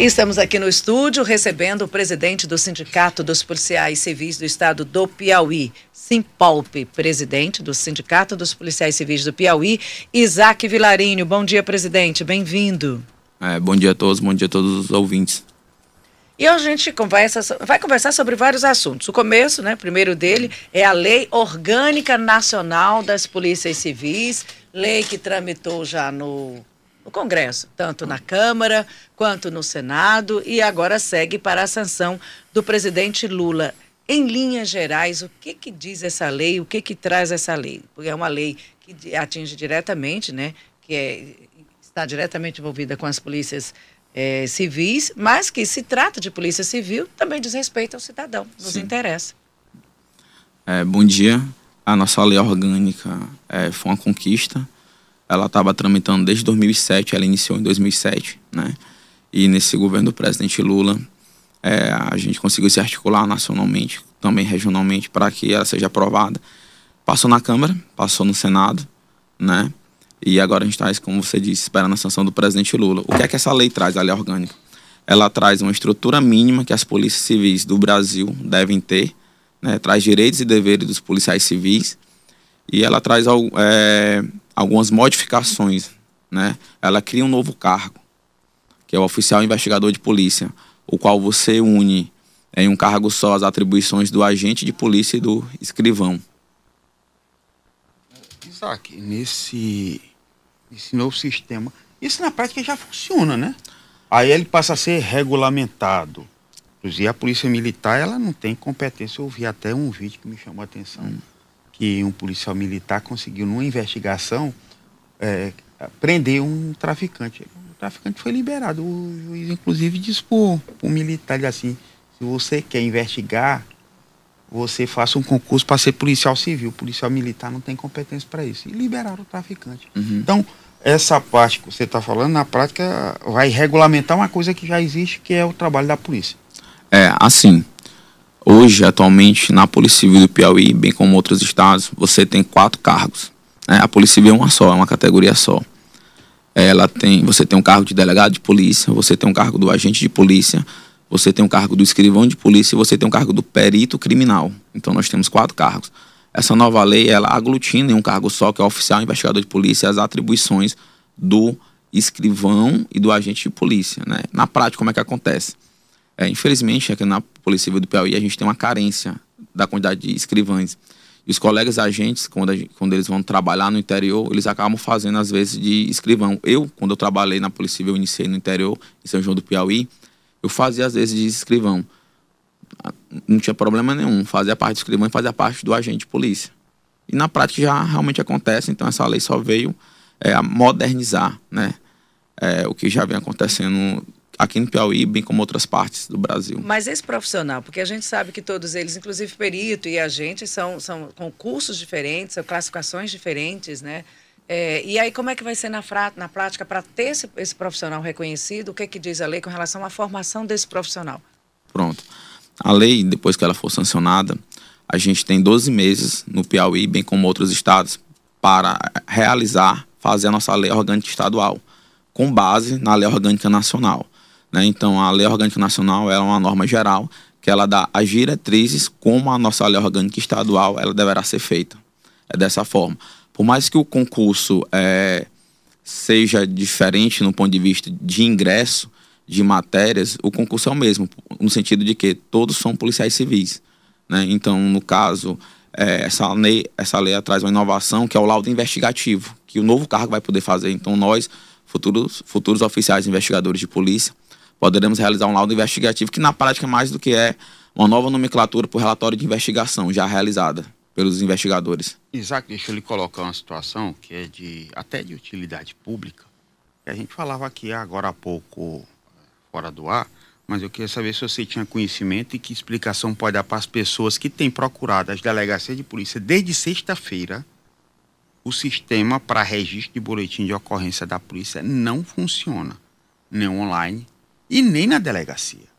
E estamos aqui no estúdio recebendo o presidente do Sindicato dos Policiais Civis do Estado do Piauí, Simpolpe, presidente do Sindicato dos Policiais Civis do Piauí, Isaac Vilarinho. Bom dia, presidente, bem-vindo. É, bom dia a todos, bom dia a todos os ouvintes. E a gente conversa, vai conversar sobre vários assuntos. O começo, né, primeiro dele, é a Lei Orgânica Nacional das Polícias Civis, lei que tramitou já no no Congresso, tanto na Câmara quanto no Senado, e agora segue para a sanção do presidente Lula. Em linhas gerais, o que, que diz essa lei, o que, que traz essa lei? Porque é uma lei que atinge diretamente, né, que é, está diretamente envolvida com as polícias é, civis, mas que se trata de polícia civil, também diz respeito ao cidadão, nos Sim. interessa. É, bom dia. A nossa lei orgânica é, foi uma conquista ela estava tramitando desde 2007, ela iniciou em 2007, né? E nesse governo do presidente Lula, é, a gente conseguiu se articular nacionalmente, também regionalmente, para que ela seja aprovada. Passou na Câmara, passou no Senado, né? E agora a gente está, como você disse, esperando a sanção do presidente Lula. O que é que essa lei traz, a lei orgânica? Ela traz uma estrutura mínima que as polícias civis do Brasil devem ter, né? traz direitos e deveres dos policiais civis, e ela traz é, algumas modificações, né? Ela cria um novo cargo, que é o oficial investigador de polícia, o qual você une em um cargo só as atribuições do agente de polícia e do escrivão. Isaac, nesse, nesse novo sistema, isso na prática já funciona, né? Aí ele passa a ser regulamentado. Inclusive a polícia militar, ela não tem competência. Eu vi até um vídeo que me chamou a atenção. Hum que um policial militar conseguiu, numa investigação, é, prender um traficante. O traficante foi liberado. O juiz, inclusive, disse para o militar assim: se você quer investigar, você faça um concurso para ser policial civil. O policial militar não tem competência para isso. E liberaram o traficante. Uhum. Então, essa parte que você está falando, na prática, vai regulamentar uma coisa que já existe, que é o trabalho da polícia. É, assim, Hoje, atualmente, na Polícia Civil do Piauí, bem como outros estados, você tem quatro cargos. Né? A Polícia Civil é uma só, é uma categoria só. Ela tem, você tem um cargo de delegado de polícia, você tem um cargo do agente de polícia, você tem um cargo do escrivão de polícia e você tem um cargo do perito criminal. Então nós temos quatro cargos. Essa nova lei, ela aglutina em um cargo só, que é oficial investigador de polícia, as atribuições do escrivão e do agente de polícia. Né? Na prática, como é que acontece? É, infelizmente, aqui na Polícia Civil do Piauí, a gente tem uma carência da quantidade de escrivães. E os colegas agentes, quando, gente, quando eles vão trabalhar no interior, eles acabam fazendo, às vezes, de escrivão. Eu, quando eu trabalhei na Polícia Civil, eu iniciei no interior, em São João do Piauí, eu fazia, às vezes, de escrivão. Não tinha problema nenhum. Fazia parte do escrivão e fazia parte do agente de polícia. E na prática já realmente acontece, então essa lei só veio é, a modernizar né, é, o que já vem acontecendo aqui no Piauí, bem como outras partes do Brasil. Mas esse profissional, porque a gente sabe que todos eles, inclusive perito e agente, são, são com cursos diferentes, são classificações diferentes, né? É, e aí, como é que vai ser na, na prática para ter esse, esse, profissional reconhecido? O que, é que diz a lei com relação à formação desse profissional? Pronto. A lei, depois que ela for sancionada, a gente tem 12 meses no Piauí, bem como outros estados, para realizar, fazer a nossa lei orgânica estadual, com base na lei orgânica nacional. Né? Então, a Lei Orgânica Nacional é uma norma geral que ela dá as diretrizes como a nossa lei orgânica estadual ela deverá ser feita. É dessa forma. Por mais que o concurso é, seja diferente no ponto de vista de ingresso de matérias, o concurso é o mesmo, no sentido de que todos são policiais civis. Né? Então, no caso, é, essa, lei, essa lei traz uma inovação que é o laudo investigativo, que o novo cargo vai poder fazer. Então, nós, futuros, futuros oficiais investigadores de polícia, poderemos realizar um laudo investigativo, que na prática é mais do que é uma nova nomenclatura para o relatório de investigação já realizada pelos investigadores. Isaac, deixa eu lhe colocar uma situação que é de até de utilidade pública, a gente falava aqui agora há pouco fora do ar, mas eu queria saber se você tinha conhecimento e que explicação pode dar para as pessoas que têm procurado as delegacias de polícia desde sexta-feira. O sistema para registro de boletim de ocorrência da polícia não funciona, nem online, e nem na delegacia.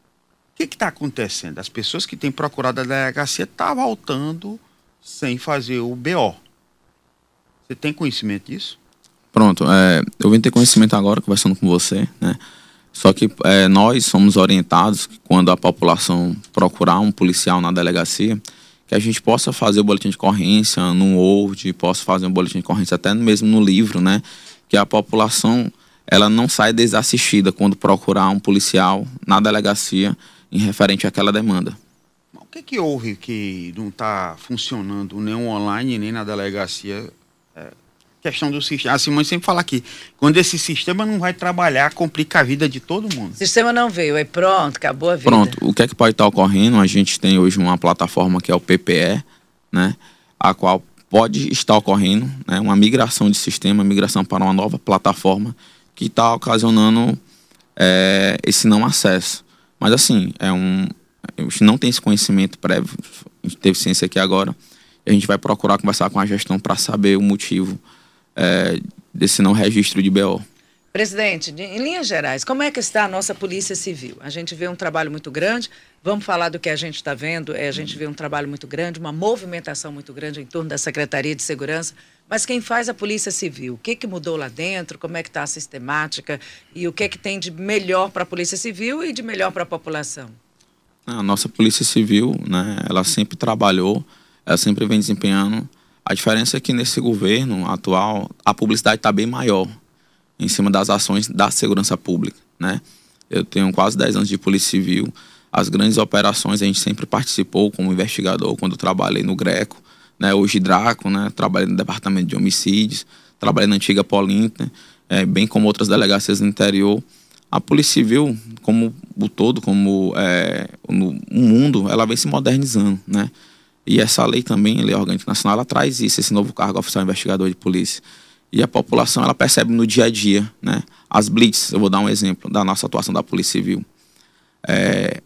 O que está acontecendo? As pessoas que têm procurado a delegacia estão tá voltando sem fazer o BO. Você tem conhecimento disso? Pronto, é, eu vim ter conhecimento agora, conversando com você, né? Só que é, nós somos orientados quando a população procurar um policial na delegacia, que a gente possa fazer o boletim de ocorrência no Word, possa fazer um boletim de ocorrência até mesmo no livro, né? Que a população ela não sai desassistida quando procurar um policial na delegacia em referente àquela demanda. O que, que houve que não está funcionando nem online nem na delegacia questão do sistema. A Simone sempre fala aqui, quando esse sistema não vai trabalhar, complica a vida de todo mundo. O sistema não veio, aí pronto, acabou a vida. Pronto, o que é que pode estar ocorrendo? A gente tem hoje uma plataforma que é o PPE, né, a qual pode estar ocorrendo né, uma migração de sistema, migração para uma nova plataforma que está ocasionando é, esse não acesso. Mas assim, é um, a gente não tem esse conhecimento prévio, a gente teve ciência aqui agora, a gente vai procurar conversar com a gestão para saber o motivo é, desse não registro de BO. Presidente, em linhas gerais, como é que está a nossa Polícia Civil? A gente vê um trabalho muito grande, vamos falar do que a gente está vendo, é, a gente vê um trabalho muito grande, uma movimentação muito grande em torno da Secretaria de Segurança, mas quem faz a Polícia Civil? O que, que mudou lá dentro? Como é que está a sistemática? E o que, que tem de melhor para a Polícia Civil e de melhor para a população? A nossa Polícia Civil, né, ela sempre trabalhou, ela sempre vem desempenhando a diferença é que nesse governo atual a publicidade está bem maior em cima das ações da segurança pública, né? Eu tenho quase 10 anos de polícia civil. As grandes operações a gente sempre participou como investigador quando trabalhei no Greco, né? Hoje Draco, né? Trabalhei no departamento de homicídios, trabalhei na antiga Polinta, é, bem como outras delegacias do interior. A polícia civil, como o todo, como é, no mundo, ela vem se modernizando, né? E essa lei também, a Lei Orgânica Nacional, ela traz isso, esse novo cargo oficial investigador de polícia. E a população, ela percebe no dia a dia, né? As blitz, eu vou dar um exemplo da nossa atuação da Polícia Civil. É,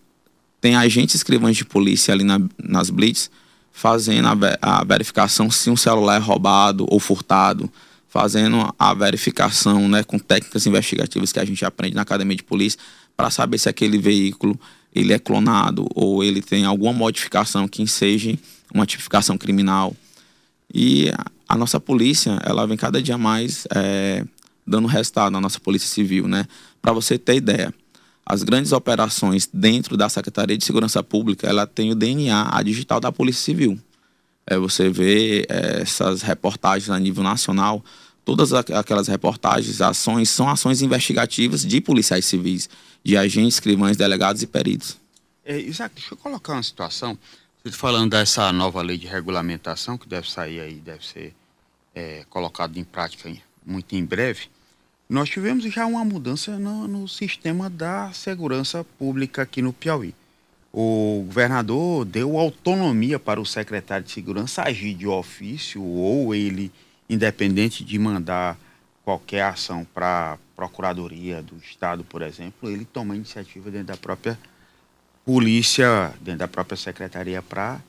tem agentes escrivães de polícia ali na, nas blitz fazendo a, a verificação se um celular é roubado ou furtado, fazendo a verificação né, com técnicas investigativas que a gente aprende na academia de polícia para saber se aquele veículo ele é clonado ou ele tem alguma modificação que enseje uma tipificação criminal. E a, nossa polícia, ela vem cada dia mais é, dando resultado na nossa polícia civil, né? Para você ter ideia, as grandes operações dentro da Secretaria de Segurança Pública, ela tem o DNA, a digital da Polícia Civil. É, você vê é, essas reportagens a nível nacional, todas aquelas reportagens, ações, são ações investigativas de policiais civis de agentes, escrivães, delegados e peritos. É, Isaac, deixa eu colocar uma situação. Você tá falando dessa nova lei de regulamentação que deve sair aí, deve ser é, colocado em prática muito em breve. Nós tivemos já uma mudança no, no sistema da segurança pública aqui no Piauí. O governador deu autonomia para o secretário de segurança agir de ofício ou ele, independente de mandar qualquer ação para Procuradoria do Estado, por exemplo, ele toma iniciativa dentro da própria polícia, dentro da própria secretaria para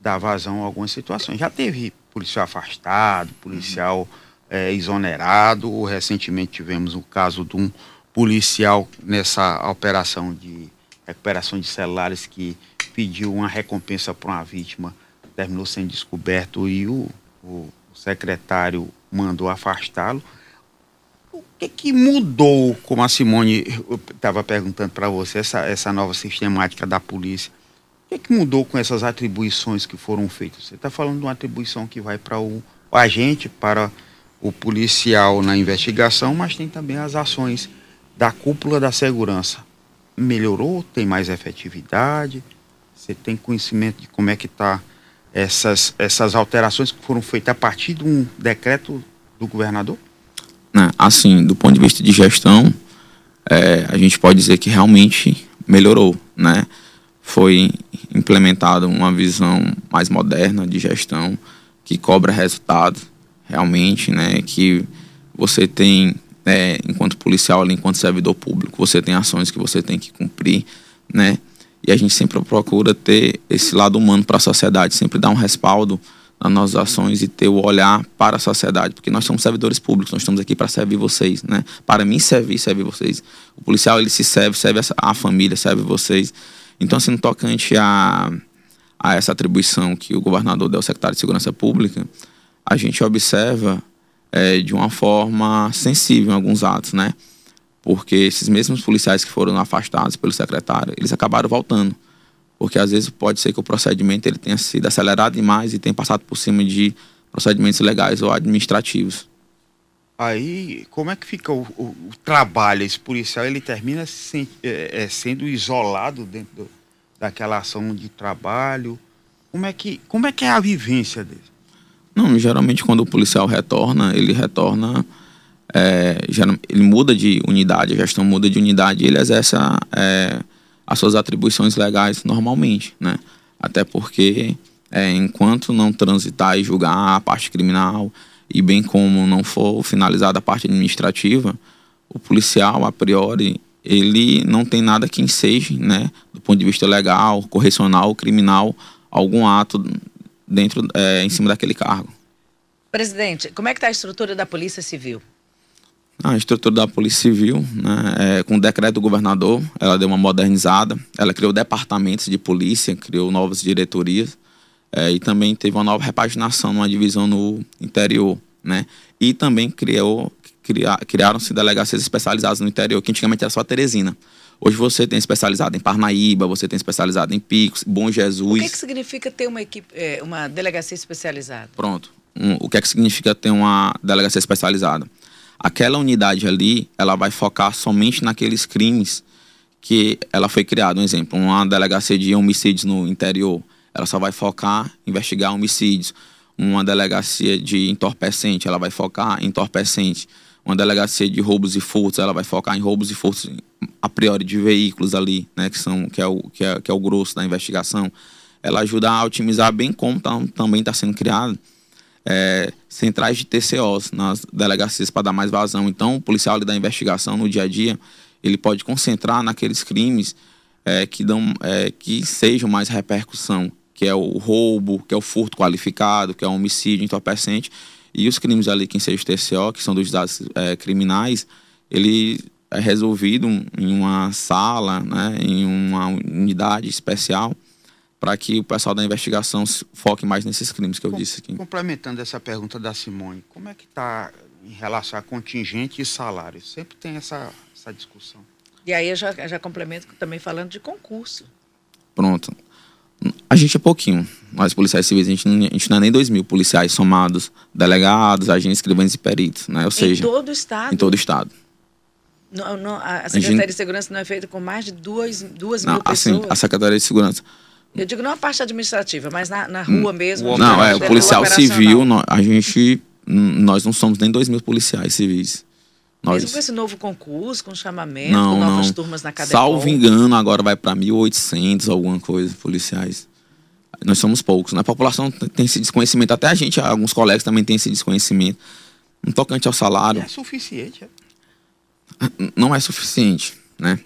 dar vazão a algumas situações. Já teve policial afastado, policial é, exonerado, recentemente tivemos o caso de um policial nessa operação de recuperação de celulares que pediu uma recompensa para uma vítima, terminou sendo descoberto e o, o secretário mandou afastá-lo que, que mudou, como a Simone estava perguntando para você, essa, essa nova sistemática da polícia? O que, que mudou com essas atribuições que foram feitas? Você está falando de uma atribuição que vai para o, o agente, para o policial na investigação, mas tem também as ações da cúpula da segurança. Melhorou? Tem mais efetividade? Você tem conhecimento de como é que está essas, essas alterações que foram feitas a partir de um decreto do governador? Né? Assim, do ponto de vista de gestão, é, a gente pode dizer que realmente melhorou, né? Foi implementada uma visão mais moderna de gestão que cobra resultados realmente, né? Que você tem, é, enquanto policial, enquanto servidor público, você tem ações que você tem que cumprir, né? E a gente sempre procura ter esse lado humano para a sociedade, sempre dar um respaldo nas nossas ações e ter o olhar para a sociedade, porque nós somos servidores públicos, nós estamos aqui para servir vocês, né? Para mim servir, servir vocês. O policial ele se serve, serve a família, serve vocês. Então, assim, no tocante a, a essa atribuição que o governador deu ao secretário de Segurança Pública, a gente observa é, de uma forma sensível em alguns atos, né? porque esses mesmos policiais que foram afastados pelo secretário, eles acabaram voltando. Porque às vezes pode ser que o procedimento ele tenha sido acelerado demais e tenha passado por cima de procedimentos legais ou administrativos. Aí, como é que fica o, o, o trabalho? Esse policial ele termina é, é, sendo isolado dentro do, daquela ação de trabalho? Como é que, como é, que é a vivência dele? Não, geralmente quando o policial retorna, ele retorna, é, ele muda de unidade, a gestão muda de unidade e ele exerce a, é, as suas atribuições legais normalmente, né? Até porque é, enquanto não transitar e julgar a parte criminal e bem como não for finalizada a parte administrativa, o policial, a priori, ele não tem nada que enseje, né, do ponto de vista legal, correcional, criminal, algum ato dentro, é, em cima daquele cargo. Presidente, como é que está a estrutura da Polícia Civil? A estrutura da Polícia Civil, né, é, com o decreto do governador, ela deu uma modernizada, ela criou departamentos de polícia, criou novas diretorias é, e também teve uma nova repaginação numa divisão no interior, né? E também criou, cria, criaram-se delegacias especializadas no interior, que antigamente era só Teresina. Hoje você tem especializado em Parnaíba, você tem especializado em Picos, Bom Jesus. O que, que significa ter uma equipe, é, uma delegacia especializada? Pronto. Um, o que é que significa ter uma delegacia especializada? Aquela unidade ali, ela vai focar somente naqueles crimes que ela foi criada. Um exemplo, uma delegacia de homicídios no interior, ela só vai focar em investigar homicídios. Uma delegacia de entorpecente, ela vai focar em entorpecente. Uma delegacia de roubos e furtos, ela vai focar em roubos e furtos a priori de veículos ali, né, que são que é o que é, que é o grosso da investigação. Ela ajuda a otimizar bem como tá, também está sendo criado é, centrais de TCOs nas delegacias para dar mais vazão. Então, o policial ali da investigação no dia a dia, ele pode concentrar naqueles crimes é, que dão é, que sejam mais repercussão, que é o roubo, que é o furto qualificado, que é o homicídio entorpecente e os crimes ali que seja o TCO, que são dos dados é, criminais, ele é resolvido em uma sala, né, em uma unidade especial para que o pessoal da investigação foque mais nesses crimes que eu Com, disse aqui. Complementando essa pergunta da Simone, como é que está em relação a contingente e salário? Sempre tem essa, essa discussão. E aí eu já, já complemento também falando de concurso. Pronto. A gente é pouquinho. Nós, policiais civis, a gente, não, a gente não é nem dois mil policiais somados, delegados, agentes, escrivães e peritos, né? Ou seja... Em todo o Estado? Em todo o Estado. Não, não, a Secretaria a gente... de Segurança não é feita com mais de duas, duas não, mil assim, pessoas? a Secretaria de Segurança eu digo não a parte administrativa, mas na, na rua hum. mesmo. Não, é, o policial civil, a gente, nós não somos nem dois mil policiais civis. Nós... Mesmo com esse novo concurso, com chamamento, não, com novas não. turmas na cadeia. Salvo engano, agora vai para 1.800, alguma coisa, policiais. Nós somos poucos. Na população tem esse desconhecimento, até a gente, alguns colegas também têm esse desconhecimento. No tocante ao salário. é suficiente, é? Não é suficiente, né?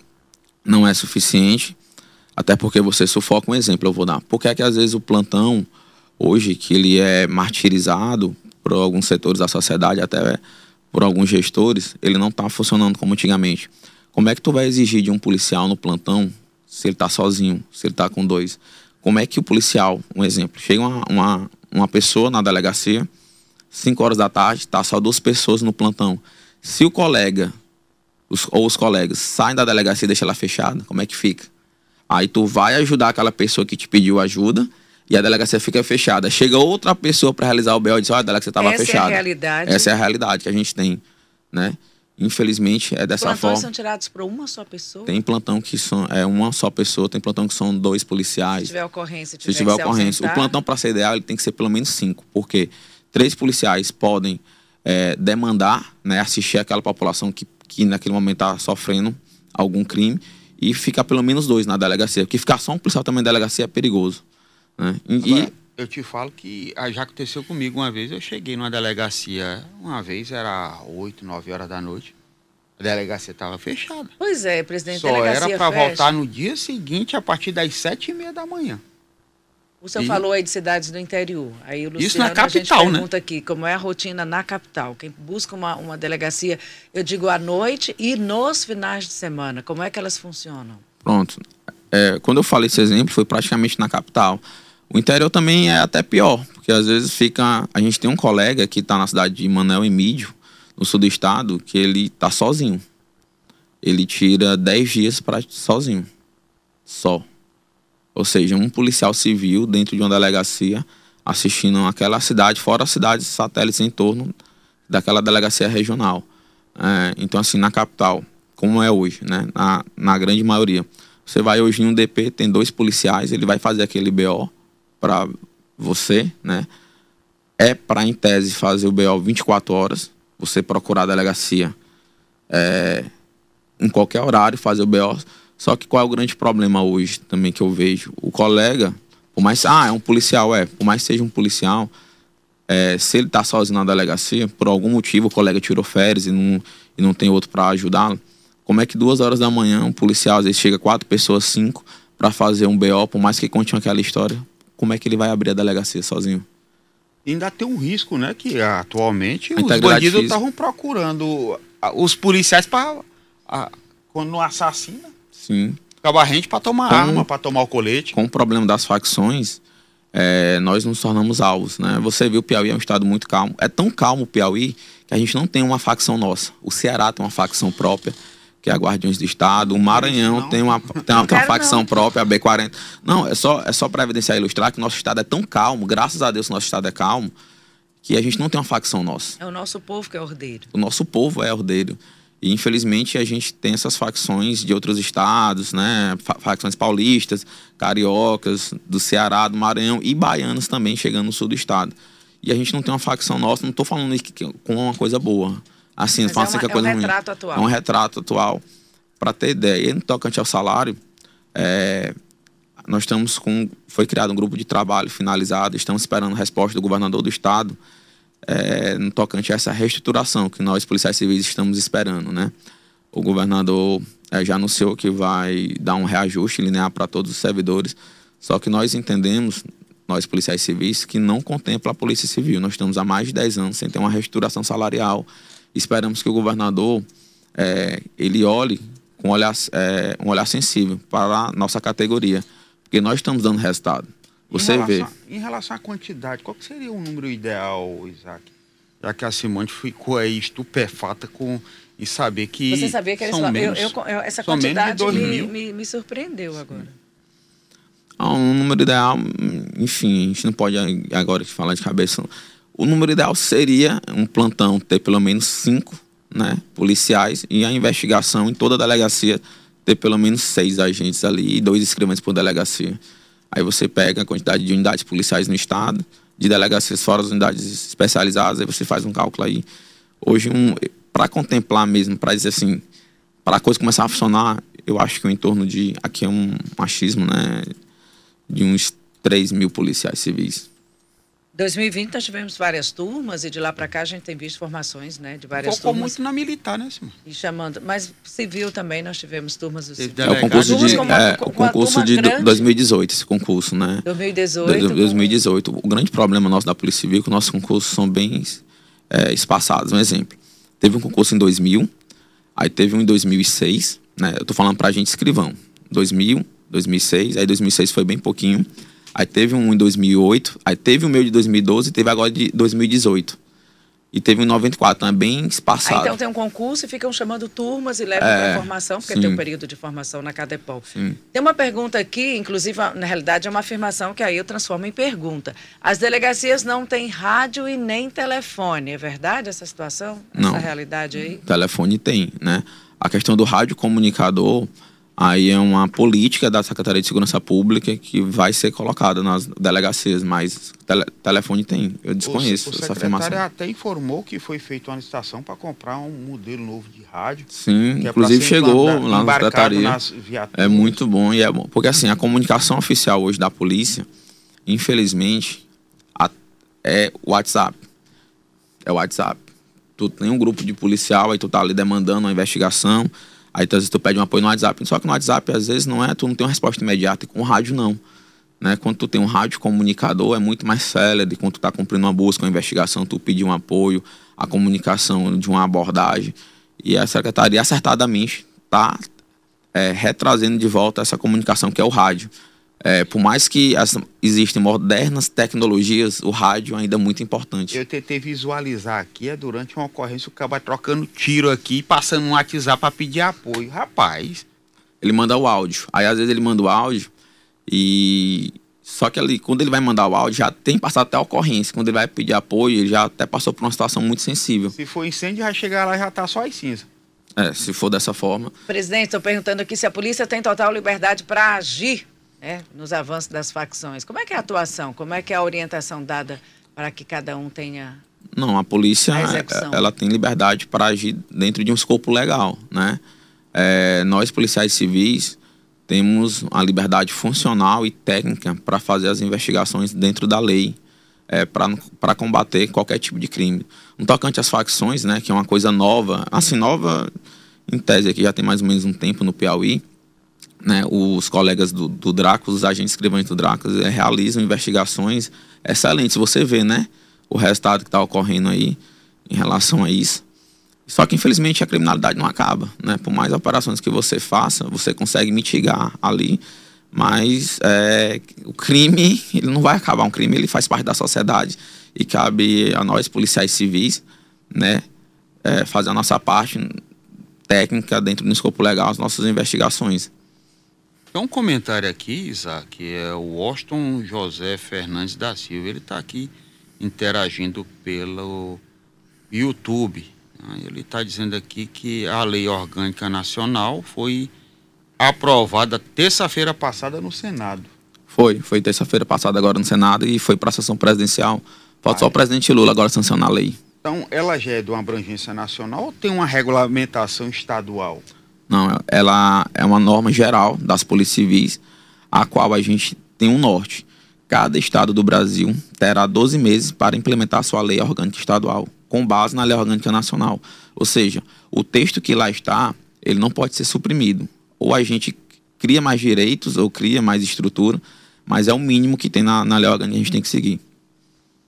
Não é suficiente. Até porque você sufoca um exemplo, eu vou dar. Porque é que às vezes o plantão, hoje, que ele é martirizado por alguns setores da sociedade, até por alguns gestores, ele não está funcionando como antigamente. Como é que tu vai exigir de um policial no plantão se ele está sozinho, se ele está com dois? Como é que o policial, um exemplo, chega uma, uma, uma pessoa na delegacia, 5 horas da tarde, tá só duas pessoas no plantão. Se o colega os, ou os colegas saem da delegacia e deixam ela fechada, como é que fica? Aí tu vai ajudar aquela pessoa que te pediu ajuda e a delegacia fica fechada. Chega outra pessoa para realizar o BO e diz: olha, a delegacia estava fechada. Essa é a realidade. Essa é a realidade que a gente tem, né? Infelizmente é dessa Plantões forma. são tirados por uma só pessoa? Tem plantão que são é uma só pessoa, tem plantão que são dois policiais. Se tiver ocorrência, tiver se tiver ocorrência, o plantão para ser ideal ele tem que ser pelo menos cinco, porque três policiais podem é, demandar, né, assistir aquela população que, que naquele momento está sofrendo algum crime e ficar pelo menos dois na delegacia. Porque ficar só um policial também na delegacia é perigoso. Né? E, Agora, eu te falo que ah, já aconteceu comigo uma vez. Eu cheguei numa delegacia, uma vez era 8, 9 horas da noite. A delegacia estava fechada. Pois é, presidente. Só era para voltar no dia seguinte, a partir das sete e meia da manhã. O senhor e... falou aí de cidades do interior. Aí o Luciano, Isso na capital, a gente né? pergunta né? aqui como é a rotina na capital. Quem busca uma, uma delegacia, eu digo à noite e nos finais de semana, como é que elas funcionam? Pronto. É, quando eu falei esse exemplo, foi praticamente na capital. O interior também é até pior, porque às vezes fica. A gente tem um colega que está na cidade de Manel Emídio, no sul do estado, que ele está sozinho. ele tira 10 dias para sozinho. Só. Ou seja, um policial civil dentro de uma delegacia assistindo aquela cidade, fora as cidades satélites em torno daquela delegacia regional. É, então, assim, na capital, como é hoje, né? Na, na grande maioria. Você vai hoje em um DP, tem dois policiais, ele vai fazer aquele BO para você, né? É para, em tese, fazer o BO 24 horas, você procurar a delegacia é, em qualquer horário, fazer o BO. Só que qual é o grande problema hoje também que eu vejo? O colega, por mais. Ah, é um policial, é. Por mais que seja um policial, é, se ele está sozinho na delegacia, por algum motivo o colega tirou férias e não, e não tem outro para ajudá-lo, como é que duas horas da manhã um policial, às vezes chega quatro pessoas, cinco, para fazer um BO, por mais que conte aquela história, como é que ele vai abrir a delegacia sozinho? E ainda tem um risco, né? Que atualmente os bandidos estavam procurando os policiais para quando assassina. Sim. Acaba a gente para tomar com, arma, para tomar o colete. Com o problema das facções, é, nós nos tornamos alvos, né? Você viu o Piauí é um estado muito calmo. É tão calmo o Piauí que a gente não tem uma facção nossa. O Ceará tem uma facção própria que é a Guardiões do Estado. O Maranhão não. tem uma, tem uma, uma facção não. própria, a B40. Não, é só, é só para evidenciar e ilustrar que o nosso Estado é tão calmo, graças a Deus o nosso Estado é calmo, que a gente não tem uma facção nossa. É o nosso povo que é ordeiro. O nosso povo é ordeiro. E infelizmente a gente tem essas facções de outros estados, né? Facções paulistas, cariocas, do Ceará, do Maranhão e baianos também chegando no sul do estado. E a gente não tem uma facção nossa, não estou falando isso com uma coisa boa. Assim, Mas é, uma, que a coisa é um retrato ruim. atual. É um retrato atual. Para ter ideia, e no tocante ao salário, é, nós estamos com. Foi criado um grupo de trabalho finalizado, estamos esperando a resposta do governador do estado é, no tocante a essa reestruturação que nós, policiais civis, estamos esperando, né? O governador é, já anunciou que vai dar um reajuste linear para todos os servidores, só que nós entendemos, nós policiais civis, que não contempla a Polícia Civil. Nós estamos há mais de 10 anos sem ter uma reestruturação salarial Esperamos que o governador é, ele olhe com um olhar, é, um olhar sensível para a nossa categoria, porque nós estamos dando resultado. Você em vê. Em relação à quantidade, qual seria o número ideal, Isaac? Já que a Simone ficou aí estupefata com e saber que. Você sabia que eles são menos, eu, eu, essa quantidade me, me, me, surpreendeu agora. Ah, um número ideal, enfim, a gente não pode agora falar de cabeça. O número ideal seria um plantão ter pelo menos cinco né, policiais e a investigação em toda a delegacia ter pelo menos seis agentes ali e dois escrivantes por delegacia. Aí você pega a quantidade de unidades policiais no estado, de delegacias fora das unidades especializadas, aí você faz um cálculo aí. Hoje, um, para contemplar mesmo, para dizer assim, para a coisa começar a funcionar, eu acho que em torno de, aqui é um machismo, né, de uns 3 mil policiais civis. 2020 nós tivemos várias turmas e de lá para cá a gente tem visto formações, né, de várias Focou turmas. muito na militar, né, Simão? E chamando, mas civil também nós tivemos turmas do civil. É o concurso de, uma, é, o concurso de grande. 2018, esse concurso, né? 2018. 2018. O grande problema nosso da Polícia Civil é que nossos concursos são bem é, espaçados. Um exemplo, teve um concurso em 2000, aí teve um em 2006, né? Eu tô falando pra gente escrivão. 2000, 2006, aí 2006 foi bem pouquinho. Aí teve um em 2008, aí teve o meu de 2012 e teve agora de 2018. E teve um em 94, então é bem espaçado. Aí, então tem um concurso e ficam chamando turmas e levam é, para formação, porque sim. tem um período de formação na Cadepol. Sim. Tem uma pergunta aqui, inclusive, na realidade é uma afirmação que aí eu transformo em pergunta. As delegacias não têm rádio e nem telefone, é verdade essa situação? Essa não. realidade aí? Telefone tem, né? A questão do rádio comunicador Aí é uma política da Secretaria de Segurança Pública que vai ser colocada nas delegacias, mas tele, telefone tem. Eu desconheço o, o essa afirmação. até informou que foi feita uma licitação para comprar um modelo novo de rádio. Sim, é inclusive chegou lá na Secretaria. É muito bom e é bom. Porque assim, a comunicação oficial hoje da polícia, infelizmente, a, é WhatsApp. É WhatsApp. Tu tem um grupo de policial, aí tu tá ali demandando uma investigação Aí às vezes tu pede um apoio no WhatsApp, só que no WhatsApp às vezes não é, tu não tem uma resposta imediata, e com o rádio não. Né? Quando tu tem um rádio comunicador é muito mais célere, quando tu está cumprindo uma busca, uma investigação, tu pedir um apoio, a comunicação de uma abordagem. E a secretaria acertadamente está é, retrazendo de volta essa comunicação que é o rádio. É, por mais que as, existem modernas tecnologias, o rádio ainda é muito importante. Eu tentei visualizar aqui, é durante uma ocorrência, o cara trocando tiro aqui, passando um WhatsApp para pedir apoio. Rapaz. Ele manda o áudio. Aí às vezes ele manda o áudio e. Só que ali, quando ele vai mandar o áudio, já tem passado até a ocorrência. Quando ele vai pedir apoio, ele já até passou por uma situação muito sensível. Se for incêndio, vai chegar lá e já tá só as cinzas. É, se for dessa forma. Presidente, estou perguntando aqui se a polícia tem total liberdade para agir né, nos avanços das facções. Como é que é a atuação? Como é que é a orientação dada para que cada um tenha. Não, a polícia a ela tem liberdade para agir dentro de um escopo legal, né? É, nós policiais civis temos a liberdade funcional e técnica para fazer as investigações dentro da lei, é, para combater qualquer tipo de crime. No tocante às facções, né, que é uma coisa nova, assim, nova em tese aqui já tem mais ou menos um tempo no Piauí, né, os colegas do, do Dracos, os agentes escrivães do Dracos, é, realizam investigações excelentes. Você vê, né, o resultado que está ocorrendo aí em relação a isso. Só que infelizmente a criminalidade não acaba, né? Por mais operações que você faça, você consegue mitigar ali mas é, o crime, ele não vai acabar. Um crime, ele faz parte da sociedade. E cabe a nós, policiais civis, né, é, fazer a nossa parte técnica dentro do escopo legal, as nossas investigações. Tem um comentário aqui, Isaac, que é o Austin José Fernandes da Silva. Ele está aqui interagindo pelo YouTube. Ele está dizendo aqui que a lei orgânica nacional foi aprovada terça-feira passada no Senado. Foi, foi terça-feira passada agora no Senado e foi para a sessão presidencial. Falta só o presidente Lula agora sancionar a lei. Então, ela já é de uma abrangência nacional ou tem uma regulamentação estadual? Não, ela é uma norma geral das polícias civis, a qual a gente tem um norte. Cada estado do Brasil terá 12 meses para implementar sua lei orgânica estadual, com base na lei orgânica nacional. Ou seja, o texto que lá está, ele não pode ser suprimido ou a gente cria mais direitos ou cria mais estrutura, mas é o mínimo que tem na, na lei orgânica que a gente tem que seguir.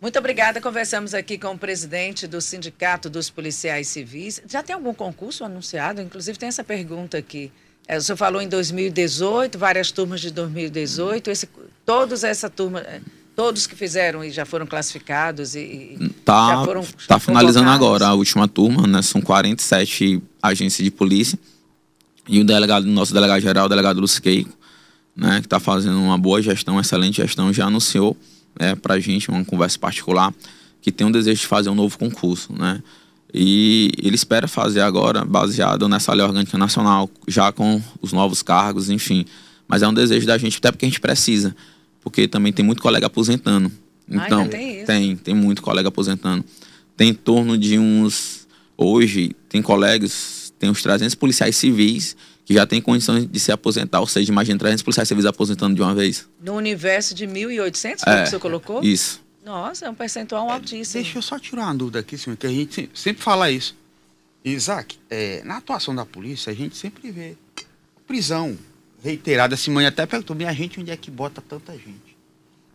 Muito obrigada. Conversamos aqui com o presidente do Sindicato dos Policiais Civis. Já tem algum concurso anunciado? Inclusive tem essa pergunta aqui. É, o senhor falou em 2018, várias turmas de 2018. Esse, todos essa turma, é, todos que fizeram e já foram classificados e tá, já foram Está finalizando agora a última turma, né? São 47 agências de polícia. E o delegado, nosso delegado geral, o delegado Luciqueico, né, que está fazendo uma boa gestão, excelente gestão, já anunciou é, para a gente, uma conversa particular, que tem um desejo de fazer um novo concurso, né? E ele espera fazer agora, baseado nessa lei orgânica nacional, já com os novos cargos, enfim. Mas é um desejo da gente, até porque a gente precisa, porque também tem muito colega aposentando. Então, ah, tem, tem, tem muito colega aposentando. Tem em torno de uns. Hoje, tem colegas tem os 300 policiais civis que já têm condições de se aposentar. Ou seja, imagina 300 policiais civis aposentando de uma vez. No universo de 1.800, é, que você colocou? Isso. Nossa, é um percentual altíssimo. Deixa eu só tirar uma dúvida aqui, senhor, que a gente sempre fala isso. Isaac, é, na atuação da polícia, a gente sempre vê prisão reiterada. Mãe até perguntou, minha gente, onde é que bota tanta gente?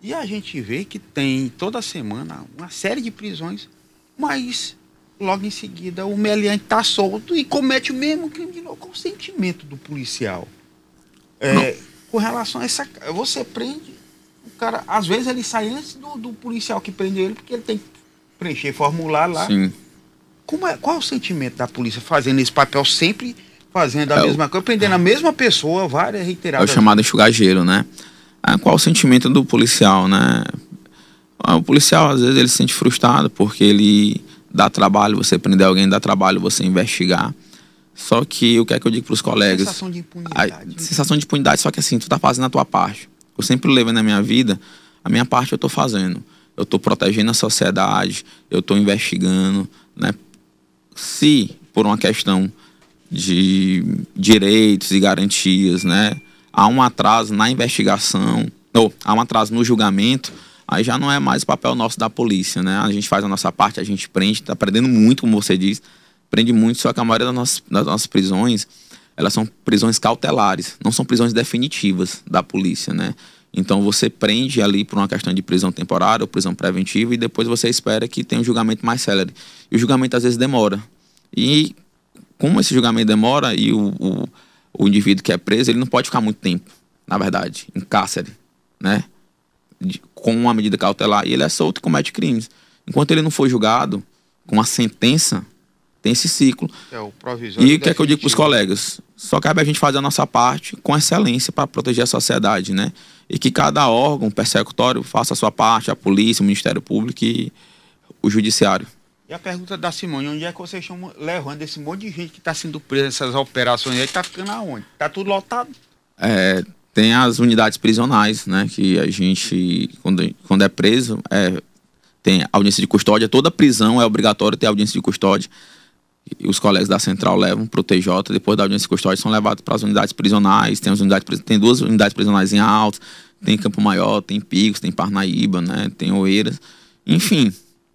E a gente vê que tem toda semana uma série de prisões, mas logo em seguida o meliante está solto e comete o mesmo crime de novo. Qual o sentimento do policial? É, com relação a essa. Você prende. O cara, às vezes ele sai antes do, do policial que prende ele, porque ele tem que preencher formulário lá. Sim. Como é, qual é o sentimento da polícia fazendo esse papel sempre fazendo a é mesma o... coisa, prendendo a mesma pessoa, várias reiteradas? É o chamado enxugageiro, né? Ah, qual o sentimento do policial, né? Ah, o policial, às vezes, ele se sente frustrado porque ele dá trabalho você prender alguém, dá trabalho você investigar. Só que o que é que eu digo para os colegas? Sensação de impunidade. A, né? sensação de impunidade, só que assim, tu tá fazendo a tua parte. Eu sempre levei na minha vida, a minha parte eu tô fazendo. Eu tô protegendo a sociedade, eu tô investigando, né? Se por uma questão de direitos e garantias, né, há um atraso na investigação, ou há um atraso no julgamento, aí já não é mais o papel nosso da polícia, né? A gente faz a nossa parte, a gente prende, tá prendendo muito, como você diz, prende muito, só que a maioria das nossas, das nossas prisões, elas são prisões cautelares, não são prisões definitivas da polícia, né? Então você prende ali por uma questão de prisão temporária ou prisão preventiva e depois você espera que tenha um julgamento mais célere. E o julgamento às vezes demora. E como esse julgamento demora e o, o, o indivíduo que é preso, ele não pode ficar muito tempo, na verdade, em cárcere né? De, com uma medida cautelar e ele é solto e comete crimes. Enquanto ele não for julgado com uma sentença, tem esse ciclo. É o provisório. E o que é que eu digo para os colegas? Só cabe a gente fazer a nossa parte com excelência para proteger a sociedade, né? E que cada órgão persecutório faça a sua parte, a polícia, o Ministério Público e o Judiciário. E a pergunta da Simone, onde é que vocês estão levando esse monte de gente que está sendo presa nessas operações aí? Está ficando aonde? Está tudo lotado? É, tem as unidades prisionais, né? Que a gente, quando, quando é preso, é, tem audiência de custódia. Toda prisão é obrigatório ter audiência de custódia. Os colegas da central levam para o TJ, depois da audiência de custódia são levados para as unidades prisionais. Tem, as unidades, tem duas unidades prisionais em Alto, tem Campo Maior, tem Picos, tem Parnaíba, né? Tem Oeiras. Enfim,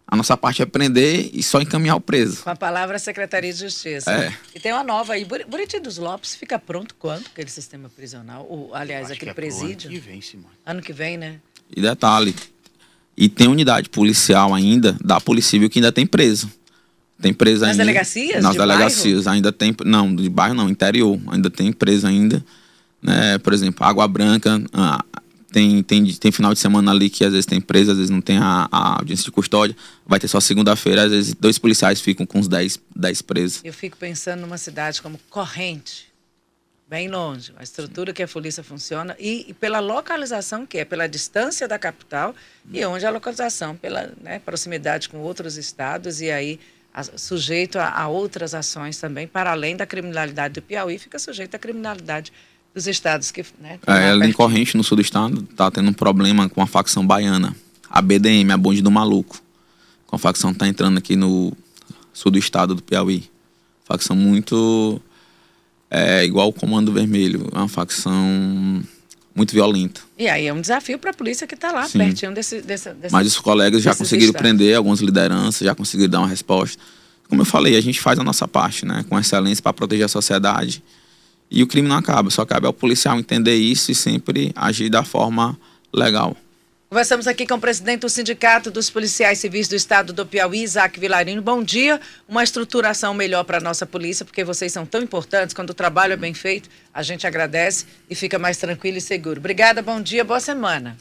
a nossa parte é prender e só encaminhar o preso. Com a palavra Secretaria de Justiça. É. E tem uma nova aí. Buriti dos Lopes fica pronto quando? Aquele sistema prisional? O, aliás, aquele é presídio? Ano que vem, Simone. Ano que vem, né? E detalhe, e tem unidade policial ainda, da Polícia Civil, que ainda tem preso. Tem preso Nas ainda. delegacias? Nas de delegacias, bairro? ainda tem. Não, de bairro não, interior. Ainda tem preso ainda. Né? Por exemplo, Água Branca. ah, tem, tem, tem final de semana ali que às vezes tem preso, às vezes não tem a, a audiência de custódia. Vai ter só segunda-feira, às vezes dois policiais ficam com uns 10, 10 presos. Eu fico pensando numa cidade como Corrente, bem longe, a estrutura que a polícia funciona e, e pela localização que é, pela distância da capital e onde a localização, pela né, proximidade com outros estados e aí a- sujeito a, a outras ações também, para além da criminalidade do Piauí, fica sujeito à criminalidade dos estados que né, É, ali em. Corrente, no sul do estado, tá tendo um problema com a facção baiana. A BDM, a Bonde do Maluco. Com a facção que tá entrando aqui no sul do estado do Piauí. Facção muito. É igual o Comando Vermelho. É uma facção muito violenta. E aí é um desafio para a polícia que está lá, Sim. pertinho desse, desse, desse Mas os colegas já conseguiram estados. prender algumas lideranças, já conseguiram dar uma resposta. Como eu falei, a gente faz a nossa parte, né? Com excelência para proteger a sociedade. E o crime não acaba, só cabe ao policial entender isso e sempre agir da forma legal. Conversamos aqui com o presidente do Sindicato dos Policiais Civis do Estado do Piauí, Isaac Vilarino. Bom dia. Uma estruturação melhor para a nossa polícia, porque vocês são tão importantes. Quando o trabalho é bem feito, a gente agradece e fica mais tranquilo e seguro. Obrigada, bom dia, boa semana.